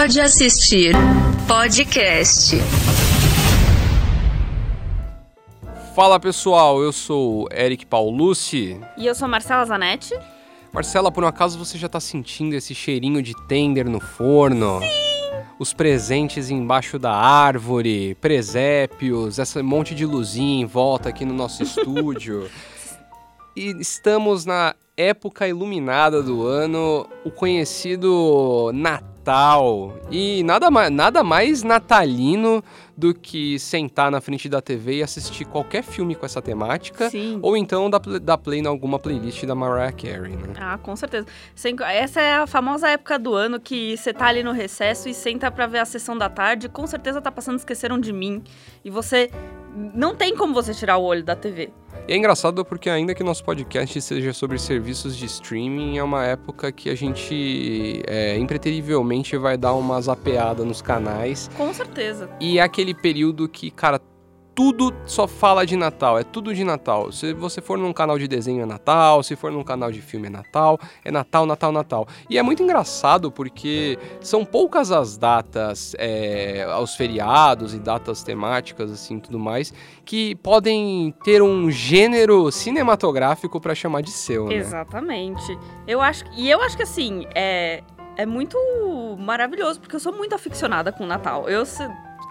Pode assistir podcast. Fala pessoal, eu sou Eric Paulucci. E eu sou Marcela Zanetti. Marcela, por um acaso você já tá sentindo esse cheirinho de tender no forno? Sim! Os presentes embaixo da árvore, presépios, esse monte de luzinha em volta aqui no nosso estúdio. E estamos na época iluminada do ano, o conhecido Natal. E nada mais, nada mais natalino do que sentar na frente da TV e assistir qualquer filme com essa temática. Sim. Ou então dar, dar play em alguma playlist da Mariah Carey, né? Ah, com certeza. Essa é a famosa época do ano que você tá ali no recesso e senta pra ver a sessão da tarde. Com certeza tá passando Esqueceram de Mim. E você... Não tem como você tirar o olho da TV. E é engraçado porque ainda que nosso podcast seja sobre serviços de streaming, é uma época que a gente é, impreterivelmente vai dar uma zapeada nos canais. Com certeza. E é aquele período que, cara, tudo só fala de Natal, é tudo de Natal. Se você for num canal de desenho é Natal, se for num canal de filme é Natal, é Natal, Natal, Natal. E é muito engraçado porque são poucas as datas, é, os feriados e datas temáticas, assim, tudo mais, que podem ter um gênero cinematográfico para chamar de seu, né? Exatamente. Eu acho, e eu acho que assim, é, é muito maravilhoso, porque eu sou muito aficionada com Natal. Eu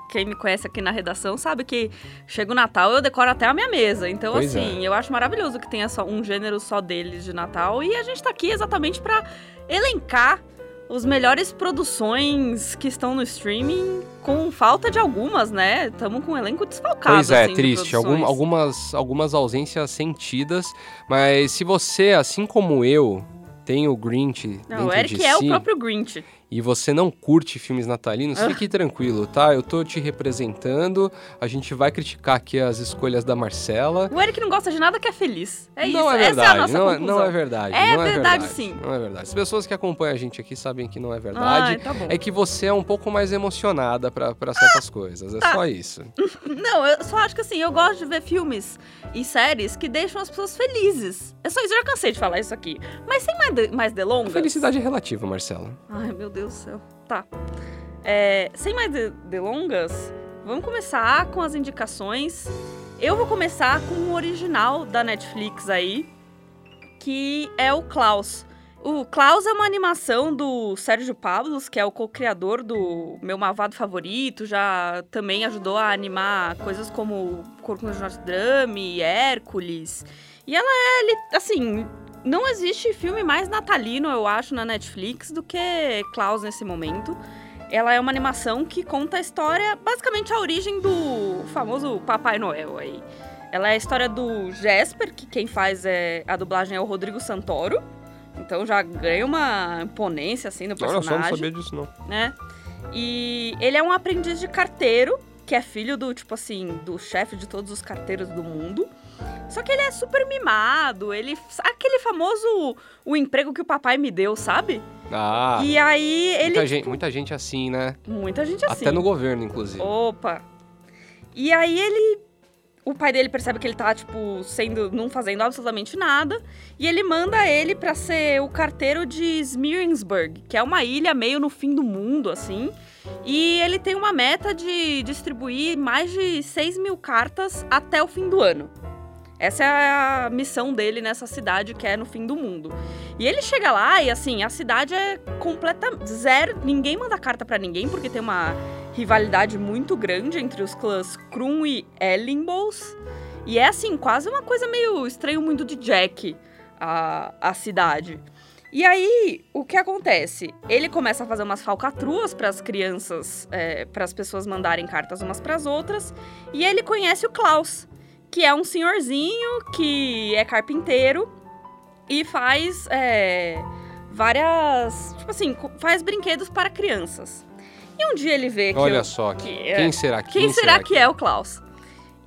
quem me conhece aqui na redação sabe que chega o Natal eu decoro até a minha mesa. Então, Pois assim, eu acho maravilhoso que tenha só um gênero só deles de Natal. E a gente tá aqui exatamente pra elencar os melhores produções que estão no streaming, com falta de algumas, né? Estamos com um elenco desfalcado. Pois é, assim, triste. Algum- algumas, algumas ausências sentidas, mas se você, assim como eu, tem o Grinch Não, o Eric de é si, o próprio Grinch. E você não curte filmes natalinos, Ah. fique tranquilo, tá? Eu tô te representando, a gente vai criticar aqui as escolhas da Marcela. O Eric não gosta de nada que é feliz. É não isso. é verdade, Essa é a nossa não, é- conclusão. não é verdade. É não verdade, sim. Não é verdade. As pessoas que acompanham a gente aqui sabem que não é verdade. Tá bom. É que você é um pouco mais emocionada pra pra certas coisas, é tá. só isso. Não, eu só acho que assim, eu gosto de ver filmes e séries que deixam as pessoas felizes. É só isso, eu já cansei de falar isso aqui. Mas sem mais, de, mais delongas. Felicidade é relativa, Marcela. Ai, meu Deus do céu. Tá. É, sem mais de- delongas, vamos começar com as indicações. Eu vou começar com o original da Netflix aí, que é o Klaus. O Klaus é uma animação do Sérgio Pablos, que é o co-criador do meu malvado favorito, já também ajudou a animar coisas como Corcunda de Notre Dame, Hércules. E ela é, assim, não existe filme mais natalino, eu acho, na Netflix do que Klaus nesse momento. Ela é uma animação que conta a história, basicamente a origem do famoso Papai Noel aí. Ela é a história do Jesper, que quem faz é, a dublagem é o Rodrigo Santoro. Então já ganha uma imponência assim no Olha só, não personagem sabia disso não. né? E ele é um aprendiz de carteiro, que é filho do, tipo assim, do chefe de todos os carteiros do mundo. Só que ele é super mimado, ele. Aquele famoso o emprego que o papai me deu, sabe? Ah, e aí ele. muita, gente, muita gente assim, né? Muita gente assim. Até no governo, inclusive. Opa! E aí ele. O pai dele percebe que ele tá, tipo, sendo. não fazendo absolutamente nada. E ele manda ele pra ser o carteiro de Smearingsburg, que é uma ilha meio no fim do mundo, assim. E ele tem uma meta de distribuir mais de 6 mil cartas até o fim do ano. Essa é a missão dele nessa cidade que é no fim do mundo. E ele chega lá e assim, a cidade é completa zero, ninguém manda carta pra ninguém porque tem uma rivalidade muito grande entre os clãs Krum e Ellenbols. E é assim, quase uma coisa meio estranho muito de Jack a, a cidade. E aí, o que acontece? Ele começa a fazer umas falcatruas para as crianças, para as pessoas mandarem cartas umas para as outras, e ele conhece o Klaus, que é um senhorzinho que é carpinteiro e faz é, várias, tipo assim, faz brinquedos para crianças. E um dia ele vê que Olha o- só, que quem, é- quem será que quem será que é o Klaus?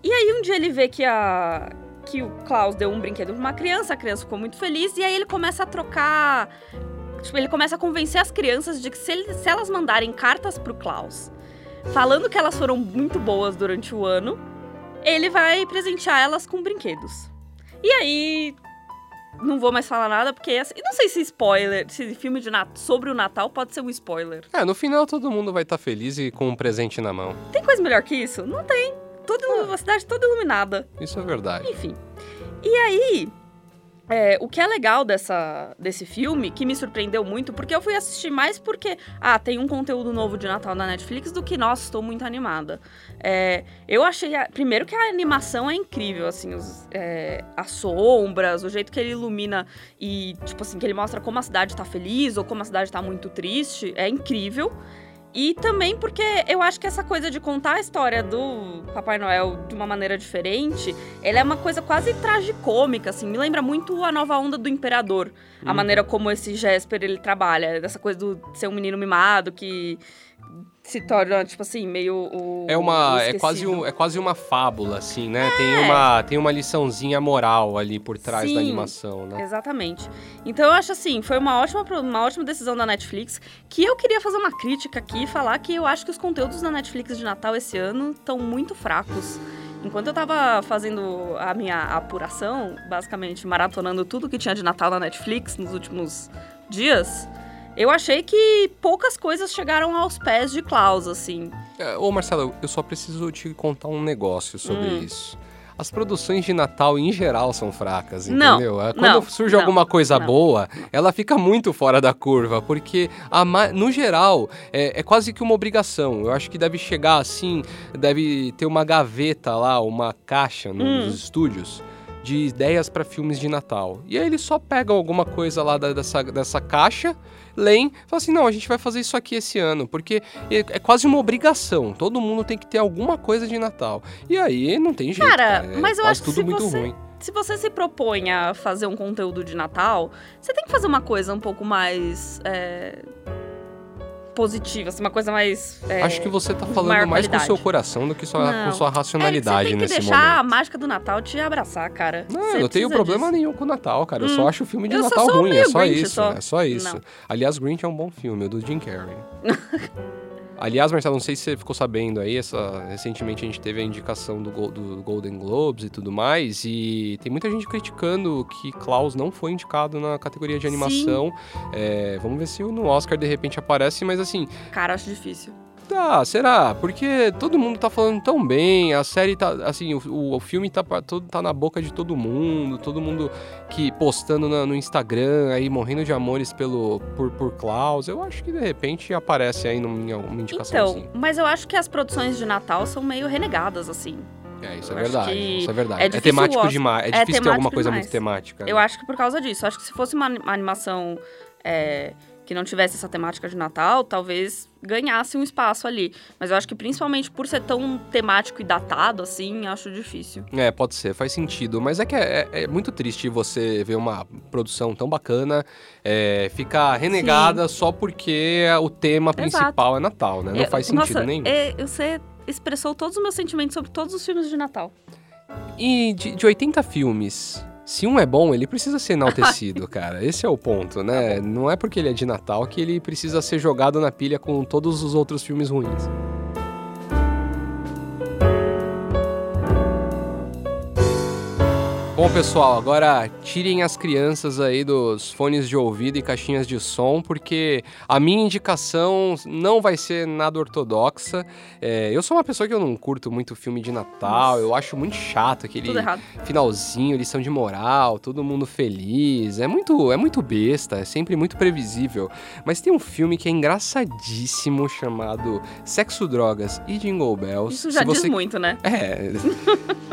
E aí um dia ele vê que a que o Klaus deu um brinquedo pra uma criança, a criança ficou muito feliz e aí ele começa a trocar, tipo, ele começa a convencer as crianças de que se, ele- se elas mandarem cartas pro Klaus, falando que elas foram muito boas durante o ano, ele vai presentear elas com brinquedos. E aí não vou mais falar nada, porque assim, não sei se spoiler, se filme de Nat sobre o Natal pode ser um spoiler. É, no final todo mundo vai estar feliz e com um presente na mão. Tem coisa melhor que isso? Não tem. Toda, A cidade toda iluminada. Isso é verdade. Enfim. E aí, é, o que é legal dessa, desse filme, que me surpreendeu muito, porque eu fui assistir mais porque, ah, tem um conteúdo novo de Natal na Netflix do que, nossa, estou muito animada. É, eu achei, a- primeiro que a animação é incrível, assim, os, é, as sombras, o jeito que ele ilumina e, tipo assim, que ele mostra como a cidade tá feliz ou como a cidade tá muito triste, é incrível. E também porque eu acho que essa coisa de contar a história do Papai Noel de uma maneira diferente, ela é uma coisa quase tragicômica, assim. Me lembra muito a nova onda do Imperador. A Uhum. maneira como esse Jesper, ele trabalha. Dessa coisa do ser um menino mimado que se torna, tipo assim, meio o... É uma. É quase, um, é quase uma fábula, assim, né? Tem, É. uma, tem uma liçãozinha moral ali por trás Sim. da animação, né? Exatamente. Então eu acho assim, foi uma ótima, uma ótima decisão da Netflix, que eu queria fazer uma crítica aqui e falar que eu acho que os conteúdos da Netflix de Natal esse ano estão muito fracos. Enquanto eu tava fazendo a minha apuração, basicamente maratonando tudo que tinha de Natal na Netflix nos últimos dias, eu achei que poucas coisas chegaram aos pés de Klaus, assim. É, Ô, Marcelo, eu só preciso te contar um negócio sobre Hum. isso. As produções de Natal, em geral, são fracas, Não, entendeu? É, Quando não, surge não, alguma coisa não. boa, ela fica muito fora da curva, porque, no geral, é, é quase que uma obrigação. Eu acho que deve chegar assim, deve ter uma gaveta lá, uma caixa no- Hum. nos estúdios de ideias para filmes de Natal. E aí eles só pegam alguma coisa lá da- dessa, dessa caixa, leem, falam assim, não, a gente vai fazer isso aqui esse ano, porque é, é quase uma obrigação. Todo mundo tem que ter alguma coisa de Natal. E aí não tem jeito. Cara, é mas eu acho que tudo se muito você- ruim. Se você se propõe a fazer um conteúdo de Natal, você tem que fazer uma coisa um pouco mais é, positiva, assim, uma coisa mais. é, Acho que você tá com falando mais com o seu qualidade. coração do que sua, Não. com sua É, racionalidade você tem que nesse deixar a mágica do Natal te abraçar, cara. Não, Você eu não tenho problema disso. nenhum com o Natal, cara. Eu Hum. só acho o filme de Eu Natal ruim, é só Grinch, isso. só. É só isso. Não. Aliás, Grinch é um bom filme, o do Jim Carrey. Aliás, Marcelo, não sei se você ficou sabendo aí, essa, recentemente a gente teve a indicação do, do Golden Globes e tudo mais, e tem muita gente criticando que Klaus não foi indicado na categoria de animação. É, vamos ver se no Oscar de repente aparece, mas assim, Cara, acho difícil. Tá, será? Porque todo mundo tá falando tão bem, a série tá, assim, o, o- filme tá, todo, tá na boca de todo mundo, todo mundo que postando na- no Instagram, aí morrendo de amores pelo, por, por Klaus. Eu acho que de repente aparece aí num- em alguma indicação Então, assim. mas eu acho que as produções de Natal são meio renegadas, assim. É, isso é eu verdade, isso é verdade. é É, temático demais, é, é difícil ter alguma coisa demais. muito temática. Eu acho que por causa disso. Eu acho que se fosse uma animação é, que não tivesse essa temática de Natal, talvez ganhasse um espaço ali. Mas eu acho que principalmente por ser tão temático e datado, assim, acho difícil. É, pode ser, faz sentido. Mas é que é, é muito triste você ver uma produção tão bacana é, ficar renegada só porque o tema principal é Natal, né? Não Eu- faz sentido nossa, nenhum. é, você expressou todos os meus sentimentos sobre todos os filmes de Natal. E de, de 80 filmes, se um é bom, ele precisa ser enaltecido, cara. Esse é o ponto, né? Não é porque ele é de Natal que ele precisa ser jogado na pilha com todos os outros filmes ruins. Bom, pessoal, agora tirem as crianças aí dos fones de ouvido e caixinhas de som, porque a minha indicação não vai ser nada ortodoxa. É, eu sou uma pessoa que eu não curto muito filme de Natal, eu acho muito chato aquele finalzinho, lição de moral, todo mundo feliz. É muito, é muito besta, é sempre muito previsível. Mas tem um filme que é engraçadíssimo chamado Sexo, Drogas e Jingle Bells. Isso já Se diz você muito, né? é.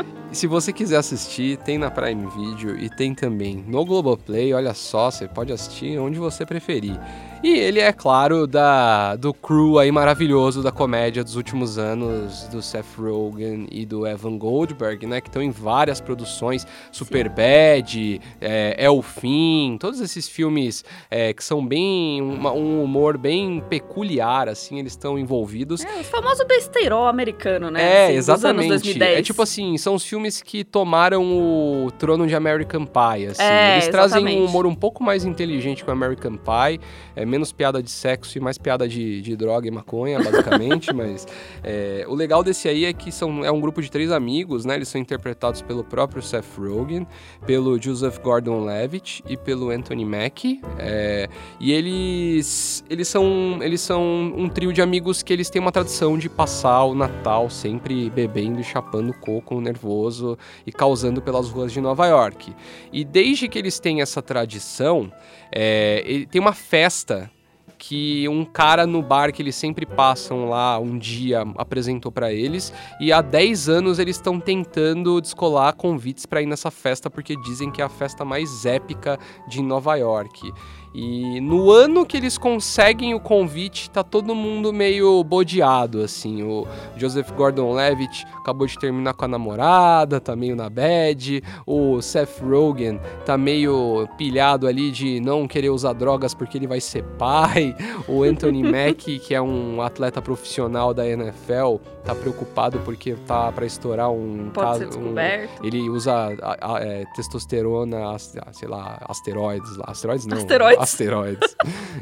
Se você quiser assistir, tem na Prime Video e tem também no Globoplay. Olha só, você pode assistir onde você preferir. E ele é, claro, da do crew aí maravilhoso da comédia dos últimos anos, do Seth Rogen e do Evan Goldberg, né? Que estão em várias produções. Superbad, é, É o Fim, todos esses filmes é, que são bem... uma- um humor bem peculiar, assim, eles estão envolvidos. É, o famoso besteirol americano, né? É, Assim, dos anos exatamente. 2010. É tipo assim, são os filmes que tomaram o trono de American Pie, assim. É, Eles trazem um exatamente. humor um pouco mais inteligente que o American Pie, é menos piada de sexo e mais piada de, de droga e maconha, basicamente. mas é, o legal desse aí é que são, é um grupo de três amigos, né? Eles são interpretados pelo próprio Seth Rogen, pelo Joseph Gordon-Levitt e pelo Anthony Mackie. É, e eles, eles, são, eles são um trio de amigos que eles têm uma tradição de passar o Natal sempre bebendo e chapando coco nervoso e causando pelas ruas de Nova York. E desde que eles têm essa tradição, é, tem uma festa que um cara no bar que eles sempre passam lá um dia apresentou para eles e há 10 anos eles estão tentando descolar convites para ir nessa festa porque dizem que é a festa mais épica de Nova York. E no ano que eles conseguem o convite, tá todo mundo meio bodeado, assim. O Joseph Gordon-Levitt acabou de terminar com a namorada, tá meio na bad. O Seth Rogen tá meio pilhado ali de não querer usar drogas porque ele vai ser pai. O Anthony Mackie, que é um atleta profissional da NFL, tá preocupado porque tá para estourar um Pode caso. um, ele usa a- a- é, testosterona, as- sei lá, asteroides lá. Asteroides não. Asteroides. Asteroides.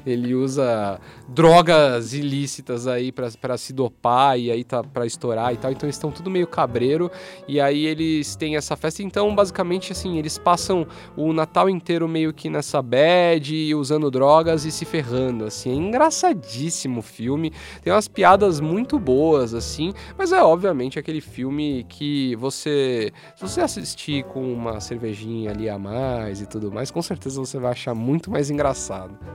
ele usa drogas ilícitas aí pra se dopar e aí tá pra estourar e tal. Então eles estão tudo meio cabreiro. E aí eles têm essa festa. Então, basicamente, assim, eles passam o Natal inteiro meio que nessa bad, usando drogas e se ferrando, assim. É engraçadíssimo o filme. Tem umas piadas muito boas, assim. Mas é obviamente aquele filme que você. Se você assistir com uma cervejinha ali a mais e tudo mais, com certeza você vai achar muito mais engraçado.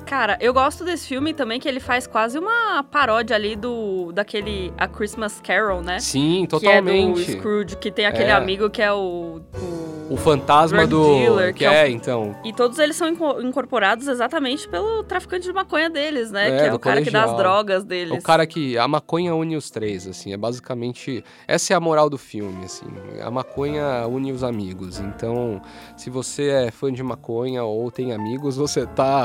Cara, eu gosto desse filme também, que ele faz quase uma paródia ali do daquele A Christmas Carol, né? Sim, Que é do totalmente. Scrooge, que tem aquele É. amigo que é o. o- O fantasma do. dealer, que que é é, o- então. E todos eles são inco- incorporados exatamente pelo traficante de maconha deles, né? É, que é o cara que dá as colegial. drogas deles. O cara que. A maconha une os três, assim. É basicamente. Essa é a moral do filme, assim. A maconha une os amigos. Então, se você é fã de maconha ou tem amigos, você tá.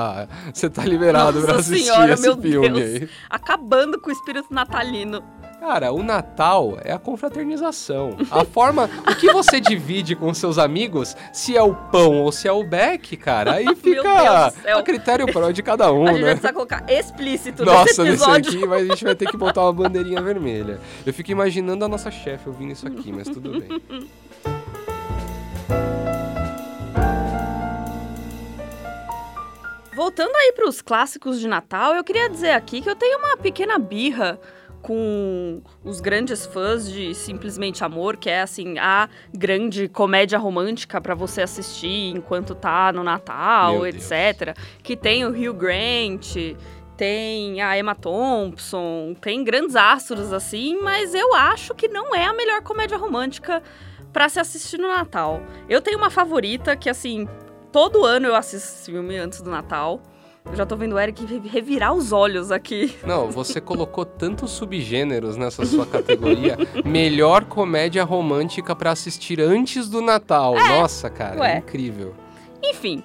Você tá liberado Nossa pra assistir senhora, esse meu filme Deus. aí. Acabando com o espírito natalino. Cara, o Natal é a confraternização. A forma. o que você divide com seus amigos, se é o pão ou se é o beck, cara, aí fica a critério próprio de cada um, a gente vai né? precisar colocar explícito Nossa, nesse episódio. aqui, mas a gente vai ter que botar uma bandeirinha vermelha. Eu fico imaginando a nossa chefe ouvindo isso aqui, mas tudo bem. Voltando aí pros clássicos de Natal, eu queria dizer aqui que eu tenho uma pequena birra com os grandes fãs de Simplesmente Amor, que é assim a grande comédia romântica pra você assistir enquanto tá no Natal, Meu Deus. etc. Que tem o Hugh Grant, tem a Emma Thompson, tem grandes astros assim, mas eu acho que não é a melhor comédia romântica pra se assistir no Natal. Eu tenho uma favorita que assim, todo ano eu assisto esse filme antes do Natal. Eu já tô vendo o Eric re- revirar os olhos aqui. Não, você colocou tantos subgêneros nessa sua categoria. Melhor comédia romântica pra assistir antes do Natal. Nossa, cara, ué. é incrível. Enfim,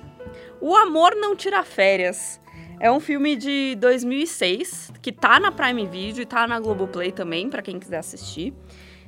O Amor Não Tira Férias. É um filme de 2006, que tá na Prime Video e tá na Globoplay também, pra quem quiser assistir.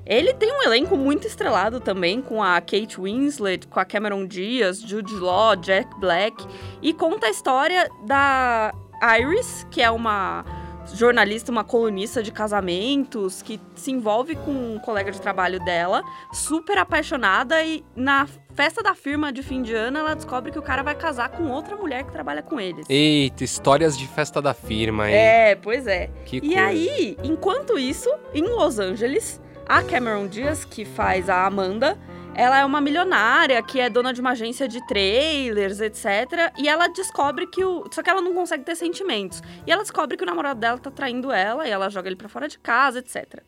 Ele tem um elenco muito estrelado também, com a Kate Winslet, com a Cameron Diaz, Jude Law, Jack Black, e conta a história da Iris, que é uma jornalista, uma colunista de casamentos, que se envolve com um colega de trabalho dela, super apaixonada, e na festa da firma de fim de ano ela descobre que o cara vai casar com outra mulher que trabalha com eles. Eita, histórias de festa da firma, hein? É, pois é. Que E coisa. aí, enquanto isso, em Los Angeles, a Cameron Diaz, que faz a Amanda, ela é uma milionária que é dona de uma agência de trailers, etc. E ela descobre que o. Só que ela não consegue ter sentimentos. E ela descobre que o namorado dela tá traindo ela e ela joga ele pra fora de casa, etc.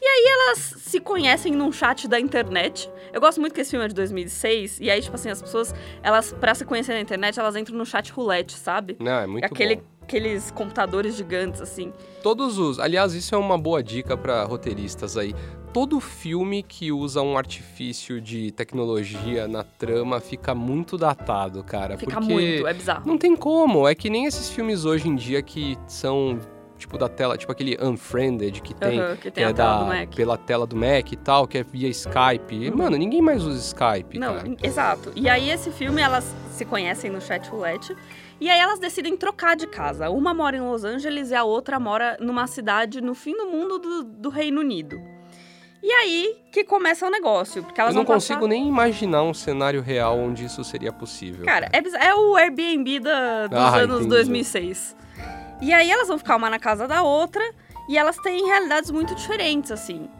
E aí elas se conhecem num chat da internet. Eu gosto muito que esse filme é de 2006. E aí, tipo assim, as pessoas, elas, pra se conhecer na internet, elas entram no chat roulette, sabe? Não, é muito Aquele, bom. Aqueles computadores gigantes, assim. Todos os. Aliás, isso é uma boa dica pra roteiristas aí. Todo filme que usa um artifício de tecnologia na trama fica muito datado, cara. Fica porque muito, é bizarro. Não tem como. É que nem esses filmes hoje em dia que são. Tipo da tela, tipo aquele Unfriended que tem, Aham, que tem é tela da, do Mac. pela tela do Mac e tal, que é via Skype. Uhum. Mano, ninguém mais usa Skype, Não, cara. exato. E aí esse filme, elas se conhecem no chat roulette. E aí elas decidem trocar de casa. Uma mora em Los Angeles e a outra mora numa cidade no fim do mundo do, do Reino Unido. E aí que começa o negócio. Porque elas Eu não vão consigo passar... nem imaginar um cenário real onde isso seria possível. Cara, é, é o Airbnb da- dos Ah, anos entendi. 2006. E aí elas vão ficar uma na casa da outra e elas têm realidades muito diferentes, assim.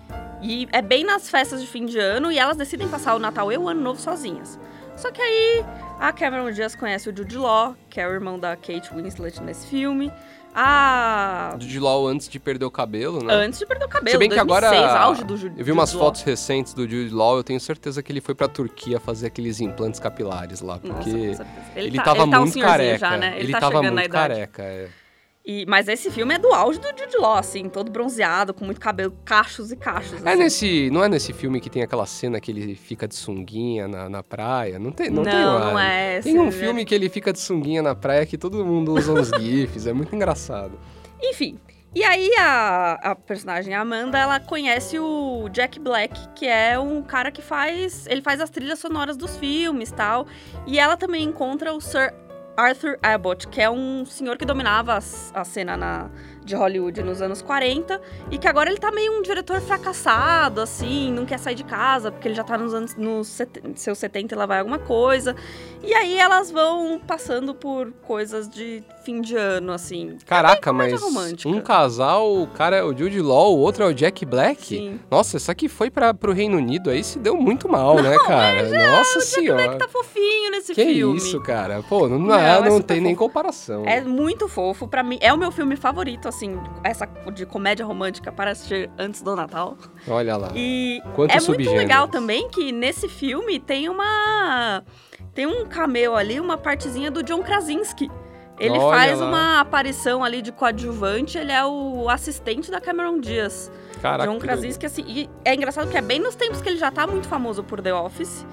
E é bem nas festas de fim de ano e elas decidem passar o Natal e o Ano Novo sozinhas. Só que aí a Cameron Diaz conhece o Jude Law, que é o irmão da Kate Winslet nesse filme. A... De Law antes de perder o cabelo, né? Antes de perder o cabelo, Se bem que 2006, agora auge do Jude Eu vi umas Jude Law. fotos recentes do Jude Law, eu tenho certeza que ele foi pra Turquia fazer aqueles implantes capilares lá, Nossa, porque com certeza. ele, tá, tava ele tá um muito senhorzinho careca. já, né? Ele, ele tá tava muito careca, é. E, mas esse filme é do auge do Jude Law, assim, todo bronzeado, com muito cabelo, cachos e cachos. É assim. nesse, não é nesse filme que tem aquela cena que ele fica de sunguinha na, na praia? Não tem, não, não, tem lá. não é esse. Tem um né? filme que ele fica de sunguinha na praia que todo mundo usa uns gifs, é muito engraçado. Enfim. E aí a, a personagem Amanda, ela conhece o Jack Black, que é um cara que faz, ele faz as trilhas sonoras dos filmes, tal. E ela também encontra o Sir Arthur Abbott, que é um senhor que dominava a, cena na, de Hollywood nos anos 40 e que agora ele tá meio um diretor fracassado, assim, não quer sair de casa porque ele já tá nos anos nos set- seus 70 e lá vai alguma coisa. E aí elas vão passando por coisas de fim de ano, assim. Caraca, comédia mas romântica. um casal, o cara é o Jude Law, o outro é o Jack Black? Sim. Nossa, essa aqui foi para pro Reino Unido aí se deu muito mal, né, cara? Nossa senhora. Tá fofinho nesse Que filme. isso, cara? Pô, não, Não, é, é não super tem nem fofo. comparação. É muito fofo, pra mim. É o meu filme favorito, assim, essa de comédia romântica para assistir antes do Natal. Olha lá. E Quantos é muito subgêneros. legal também que nesse filme tem uma. Tem um cameo ali, uma partezinha do John Krasinski. Ele Olha faz lá. uma aparição ali de coadjuvante, ele é o assistente da Cameron Diaz. Caraca, John Krasinski, assim. E é engraçado que é bem nos tempos que ele já tá muito famoso por The Office.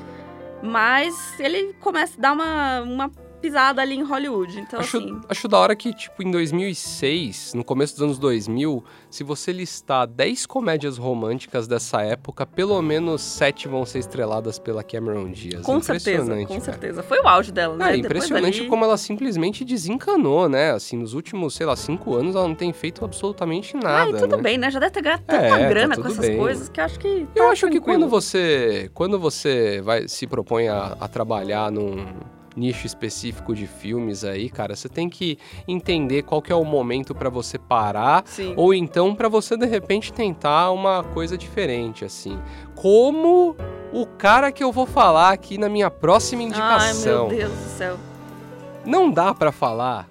Mas ele começa a dar uma, uma pisada ali em Hollywood. Então, Acho, assim. acho da hora que, tipo, em 2006, no começo dos anos 2000, se você listar 10 comédias românticas dessa época, pelo menos 7 vão ser estreladas pela Cameron Diaz. Com certeza, com cara. certeza. Foi o auge dela, né? É impressionante dali- como ela simplesmente desencanou, né? Assim, nos últimos, sei lá, cinco anos ela não tem feito absolutamente nada. Ai, tudo né? bem, né? Já deve ter ganhado tanta É, tá grana com tudo essas bem. coisas que eu acho que. Eu tá acho que tranquilo. quando você, quando você vai se propõe a, a trabalhar num nicho específico de filmes aí, cara, você tem que entender qual que é o momento pra você parar Sim. ou então pra você de repente tentar uma coisa diferente, assim. Como o cara que eu vou falar aqui na minha próxima Ai, indicação. meu Deus do céu. Não dá pra falar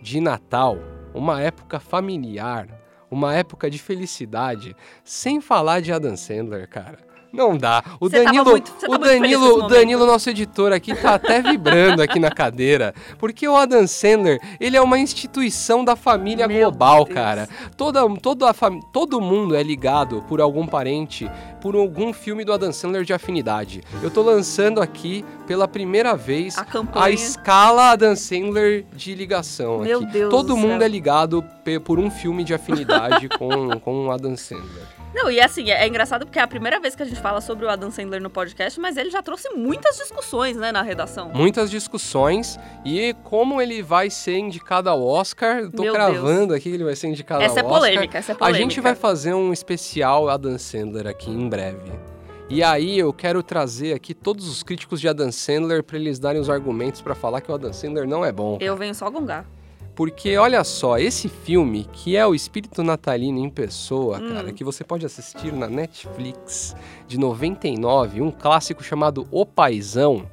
de Natal, uma época familiar, uma época de felicidade, sem falar de Adam Sandler, cara. Não dá. O tava Danilo, muito- o Danilo, o. Danilo, nosso editor aqui, tá até vibrando aqui na cadeira, porque o Adam Sandler, ele é uma instituição da família Meu global, Deus. cara. Toda, toda a fam... Todo mundo é ligado por algum parente, por algum filme do Adam Sandler de afinidade. Eu tô lançando aqui pela primeira vez A a escala Adam Sandler de ligação Meu aqui. Deus Todo do mundo céu. é ligado por um filme de afinidade com, com o Adam Sandler. Não, e assim, é, é engraçado porque é a primeira vez que a gente fala sobre o Adam Sandler no podcast, mas ele já trouxe muitas discussões, né, na redação. Muitas discussões e como ele vai ser indicado ao Oscar. Tô Meu cravando aqui que ele vai ser indicado Essa é ao Oscar. polêmica, essa é A polêmica. gente vai fazer um especial Adam Sandler aqui em breve. E aí eu quero trazer aqui todos os críticos de Adam Sandler para eles darem os argumentos para falar que o Adam Sandler não é bom. Eu venho só gongar. Porque olha só, esse filme, que é o espírito natalino em pessoa, Hum. cara, que você pode assistir na Netflix de 99, um clássico chamado O Paizão.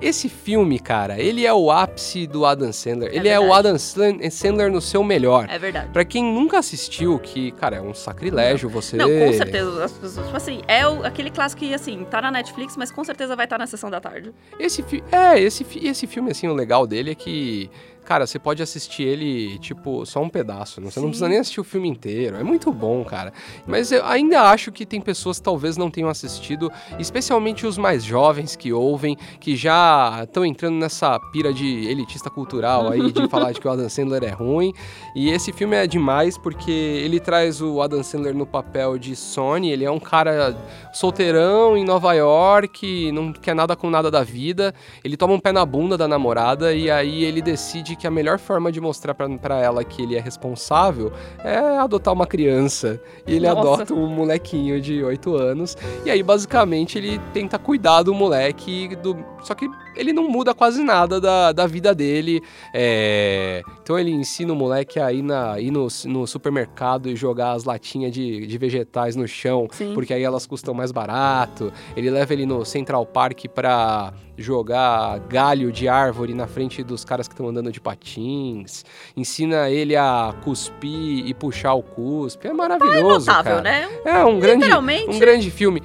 Esse filme, cara, ele é o ápice do Adam Sandler. É ele é o verdade. Adam Sandler no seu melhor. É verdade. Pra quem nunca assistiu, que, cara, é um sacrilégio você. Não, com certeza. As pessoas, tipo assim, é o- aquele clássico que, assim, tá na Netflix, mas com certeza vai estar na sessão da tarde. Esse fi... É, esse, fi- esse filme, assim, o legal dele é que cara, você pode assistir ele, tipo, só um pedaço. Não, você não precisa nem assistir o filme inteiro. É muito bom, cara. Mas eu ainda acho que tem pessoas que talvez não tenham assistido, especialmente os mais jovens que ouvem, que já estão entrando nessa pira de elitista cultural aí, de falar de que o Adam Sandler é ruim. E esse filme é demais porque ele traz o Adam Sandler no papel de Sony. Ele é um cara solteirão em Nova York, não quer nada com nada da vida. Ele toma um pé na bunda da namorada e aí ele decide que a melhor forma de mostrar para ela que ele é responsável é adotar uma criança. E ele Nossa. adota um molequinho de 8 anos. E aí, basicamente, ele tenta cuidar do moleque. Do... Só que ele não muda quase nada da, da vida dele. É, Então ele ensina o moleque a ir, na, ir no, no supermercado e jogar as latinhas de, de vegetais no chão, Sim. porque aí elas custam mais barato. Ele leva ele no Central Park pra jogar galho de árvore na frente dos caras que estão andando de patins. Ensina ele a cuspir e puxar o cuspe. É maravilhoso, Notável, cara. né? É um grande, um grande filme.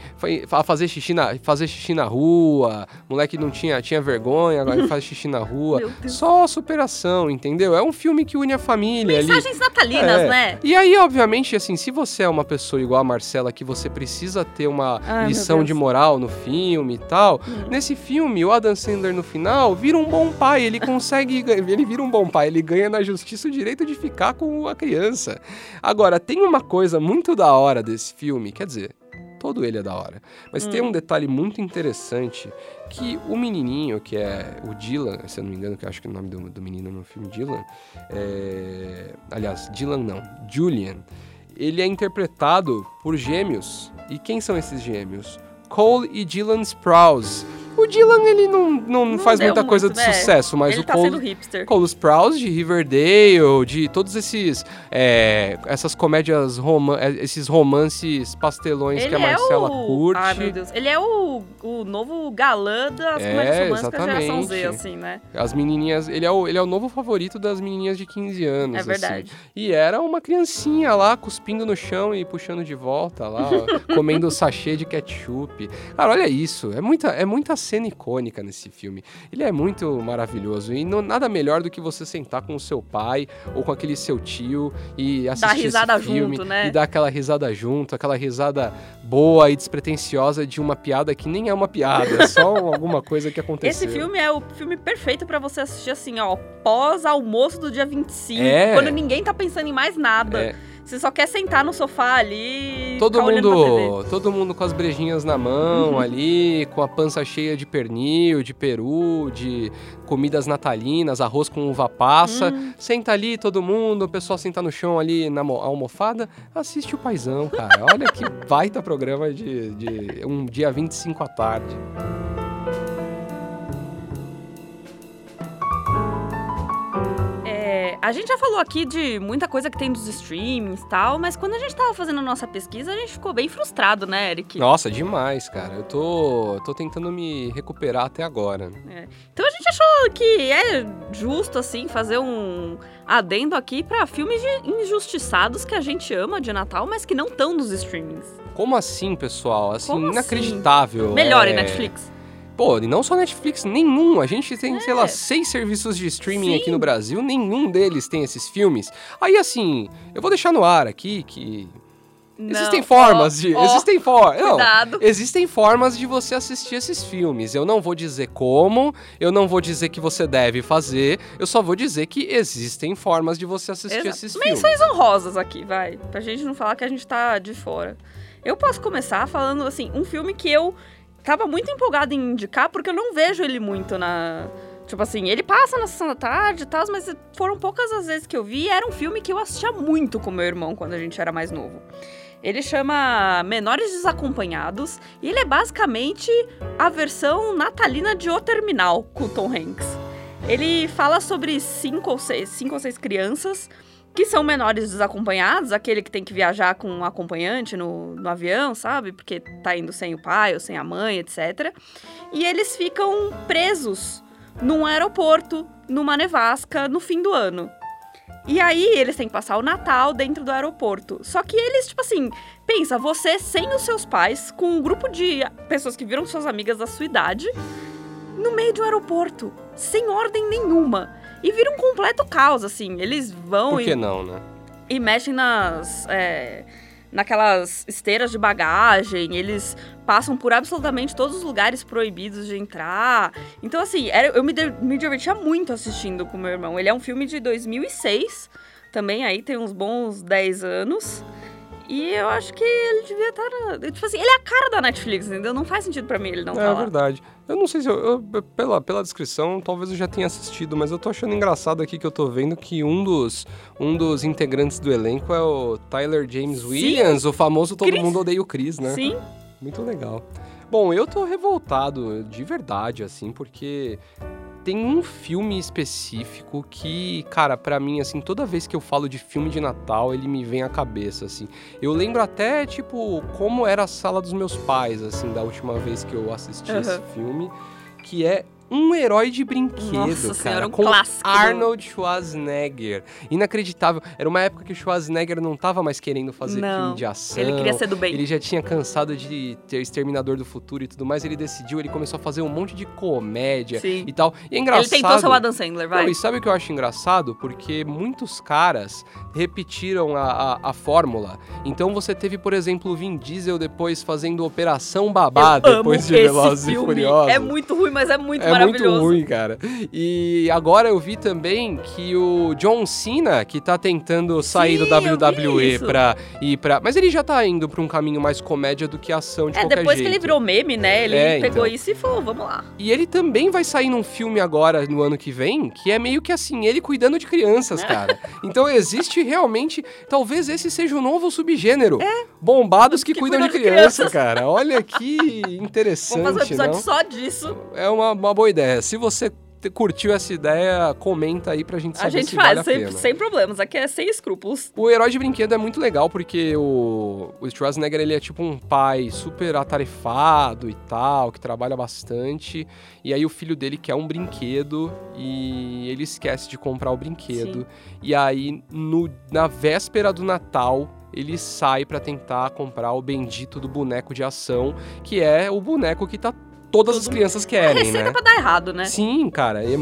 Fa- fazer xixi na, fazer xixi na rua. Moleque não tinha, tinha vergonha, agora ele faz xixi na rua. Só superação, entendeu? É um filme que une a família ali. Mensagens natalinas, É. né? E aí, obviamente, assim, se você é uma pessoa igual a Marcela, que você precisa ter uma Ai, lição de moral no filme e tal, Hum. nesse filme, o Adam Sandler no final vira um bom pai. Ele consegue. ele vira um bom pai. Ele ganha na justiça o direito de ficar com a criança. Agora, tem uma coisa muito da hora desse filme, quer dizer. Todo ele é da hora. Mas tem um detalhe muito interessante que o menininho, que é o Dylan, se eu não me engano, que eu acho que o nome do, do menino no filme Dylan, é... aliás, Dylan não, Julian, ele é interpretado por gêmeos. E quem são esses gêmeos? Cole e Dylan Sprouse. O Dylan, ele não, não, Não faz muita coisa muito, de né? sucesso, mas Ele o tá Cole... sendo hipster. Cole Sprouse de Riverdale, de todos esses é, essas comédias roman esses romances pastelões que a Marcela é o... curte. Ai, meu Deus. Ele é o, o novo galã das É, comédias românticas da geração Z, assim, né? As menininhas, ele é, o, ele é o novo favorito das menininhas de 15 anos. É assim. verdade. E era uma criancinha lá, cuspindo no chão e puxando de volta lá, ó, comendo sachê de ketchup. Cara, olha isso. É muita, é muita cena icônica nesse filme. Ele é muito maravilhoso. E não, nada melhor do que você sentar com o seu pai ou com aquele seu tio e assistir risada esse filme. junto, né? E dar aquela risada junto, aquela risada boa e despretensiosa de uma piada que nem é uma piada, é só alguma coisa que aconteceu. Esse filme é o filme perfeito pra você assistir assim, ó, pós-almoço do dia 25, É. quando ninguém tá pensando em mais nada. É. Você só quer sentar no sofá ali Todo mundo, todo mundo com as brejinhas na mão ali, com a pança cheia de pernil, de peru, de comidas natalinas, arroz com uva passa. Hum. Senta ali todo mundo, o pessoal senta no chão ali na mo- almofada, assiste o paizão, cara. Olha que baita programa de, de um dia 25 à tarde. A gente já falou aqui de muita coisa que tem dos streamings e tal, mas quando a gente tava fazendo a nossa pesquisa, a gente ficou bem frustrado, né, Eric? Nossa, demais, cara. Eu tô, tô tentando me recuperar até agora. Então a gente achou que é justo, assim, fazer um adendo aqui pra filmes injustiçados que a gente ama de Natal, mas que não estão nos streamings. Como assim, pessoal? Assim, Como assim? inacreditável. Melhor é... em Netflix. Pô, e não só Netflix, nenhum. A gente tem, sei lá, É. seis serviços de streaming Sim. aqui no Brasil, nenhum deles tem esses filmes. Aí, assim, eu vou deixar no ar aqui que. existem Não, formas ó, de. ó, existem formas. Não, existem formas de você assistir esses filmes. Eu não vou dizer como, eu não vou dizer que você deve fazer, eu só vou dizer que existem formas de você assistir Exato. esses filmes. Menções honrosas aqui, vai. Pra gente não falar que a gente tá de fora. Eu posso começar falando, assim, um filme que eu tava muito empolgada em indicar, porque eu não vejo ele muito na. Tipo assim, ele passa na sessão da tarde e tal, mas foram poucas as vezes que eu vi. Era um filme que eu assistia muito com meu irmão quando a gente era mais novo. Ele chama Menores Desacompanhados e ele é basicamente a versão natalina de O Terminal com Tom Hanks. Ele fala sobre cinco ou seis, cinco ou seis crianças que são menores desacompanhados, aquele que tem que viajar com um acompanhante no, no avião, sabe? Porque tá indo sem o pai ou sem a mãe, etc. E eles ficam presos num aeroporto, numa nevasca, no fim do ano. E aí eles têm que passar o Natal dentro do aeroporto. Só que eles, tipo assim, pensa, você sem os seus pais, com um grupo de pessoas que viram suas amigas da sua idade, no meio de um aeroporto, sem ordem nenhuma. E vira um completo caos, assim. Eles vão Por e que não, né? e mexem nas. é, naquelas esteiras de bagagem, eles passam por absolutamente todos os lugares proibidos de entrar. Então, assim, era- eu me, de- me divertia muito assistindo com meu irmão. Ele é um filme de 2006, também aí tem uns bons 10 anos. E eu acho que ele devia estar. Tipo assim, ele é a cara da Netflix, entendeu? Não faz sentido pra mim ele não é tá lá. verdade. Eu não sei se eu, eu- pela, pela descrição, talvez eu já tenha assistido, mas eu tô achando engraçado aqui que eu tô vendo que um dos, um dos integrantes do elenco é o Tyler James Sim. Williams, o famoso Todo Chris. Mundo Odeia o Chris, né? Sim, Muito legal. Bom, eu tô revoltado de verdade, assim, porque tem um filme específico que, cara, pra mim, assim, toda vez que eu falo de filme de Natal, ele me vem à cabeça, assim. Eu lembro até, tipo, como era a sala dos meus pais, assim, da última vez que eu assisti Aham. esse filme, que é um herói de brinquedo, Nossa cara, senhora, um com clássico Arnold Schwarzenegger. Inacreditável. Era uma época que o Schwarzenegger não tava mais querendo fazer Não. filme de ação. ele queria ser do bem. Ele já tinha cansado de ter Exterminador do Futuro e tudo mais, ele decidiu, ele começou a fazer um monte de comédia Sim. e tal. E é engraçado. Ele tentou ser o Adam Sandler, vai. Não, e sabe o que eu acho engraçado? Porque muitos caras repetiram a, a, a fórmula. Então você teve, por exemplo, o Vin Diesel depois fazendo Operação Babá Eu depois de Velozes e. Furiosos. É muito ruim, mas é muito É. muito ruim, cara. E agora eu vi também que o John Cena, que tá tentando sair Sim, do WWE pra ir pra. Mas ele já tá indo pra um caminho mais comédia do que ação de É, qualquer depois jeito. que ele virou meme, né? Ele É, pegou então. isso e falou, vamos lá. E ele também vai sair num filme agora, no ano que vem, que é meio que assim, ele cuidando de crianças, cara. então existe realmente. Talvez esse seja o novo subgênero. Bombados que, Que cuidam, de cuidam de criança, crianças. cara. Olha que interessante. Vamos fazer um episódio não? só disso. É uma, uma boa ideia. Se você curtiu essa ideia, comenta aí pra gente saber A gente se faz, vale a sem, pena. sem problemas. Aqui é sem escrúpulos. O herói de brinquedo é muito legal porque o, o Schwarzenegger ele é tipo um pai super atarefado e tal, que trabalha bastante. E aí o filho dele quer um brinquedo e ele esquece de comprar o brinquedo. E aí no, na véspera do Natal ele sai pra tentar comprar o bendito do boneco de ação, que é o boneco que tá todas as crianças É querem, receita né? pra dar errado, né? Sim, cara. E,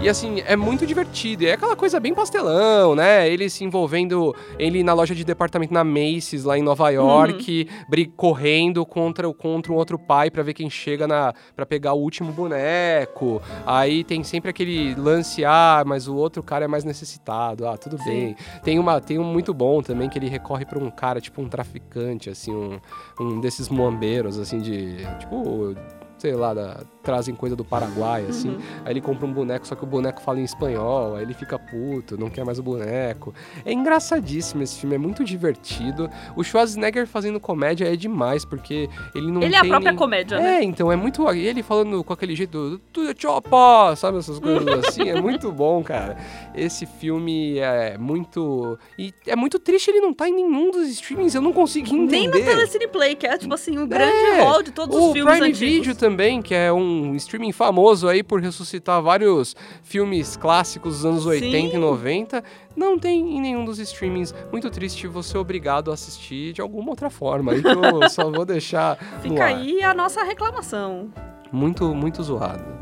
e assim, é muito divertido. E é aquela coisa bem pastelão, né? Ele se envolvendo, ele na loja de departamento na Macy's, lá em Nova York, bri- correndo contra, o- contra um outro pai pra ver quem chega na para pegar o último boneco. Aí tem sempre aquele lance, ah, mas o outro cara é mais necessitado. Ah, tudo Sim. bem. Tem, uma, tem um muito bom também, que ele recorre pra um cara, tipo um traficante, assim, um, um desses moambeiros, assim, de. Tipo. Sei lá, da- trazem coisa do Paraguai, assim. Uhum. Aí ele compra um boneco, só que o boneco fala em espanhol, aí ele fica puto, não quer mais o boneco. É engraçadíssimo esse filme, é muito divertido. O Schwarzenegger fazendo comédia é demais, porque ele não Ele é a própria nem- comédia, né? É, então, é muito... E ele falando com aquele jeito, tudo chopa, sabe, essas coisas assim, é muito bom, cara. Esse filme é muito... E é muito triste ele não tá em nenhum dos streamings, eu não consegui Nem entender. no Telecine Play, que é, tipo assim, o grande É, hall de todos os filmes Prime antigos. Video também, que é um streaming famoso aí por ressuscitar vários filmes clássicos dos anos 80 Sim. e 90, não tem em nenhum dos streamings. Muito triste você é obrigado a assistir de alguma outra forma. Aí que eu só vou deixar Fica aí a nossa reclamação. Muito, muito zoado.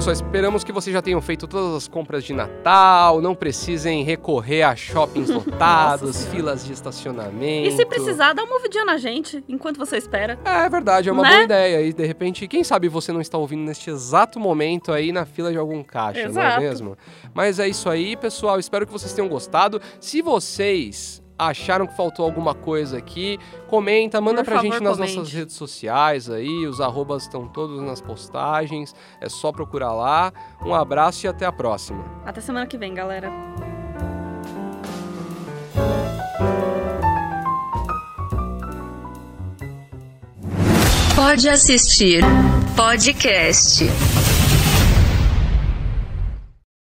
Pessoal, esperamos que vocês já tenham feito todas as compras de Natal, não precisem recorrer a shoppings lotados, filas de estacionamento. E se precisar, dá uma ouvidinha na gente, enquanto você espera. É verdade, é uma Né? boa ideia. E de repente, quem sabe você não está ouvindo neste exato momento aí na fila de algum caixa, não é Exato. mesmo? Mas é isso aí, pessoal. Espero que vocês tenham gostado. Se vocês acharam que faltou alguma coisa aqui, comenta, manda Por pra favor, gente nas comente. nossas redes sociais aí. Os arrobas estão todos nas postagens. É só procurar lá. Um abraço e até a próxima. Até semana que vem, galera. Pode assistir podcast.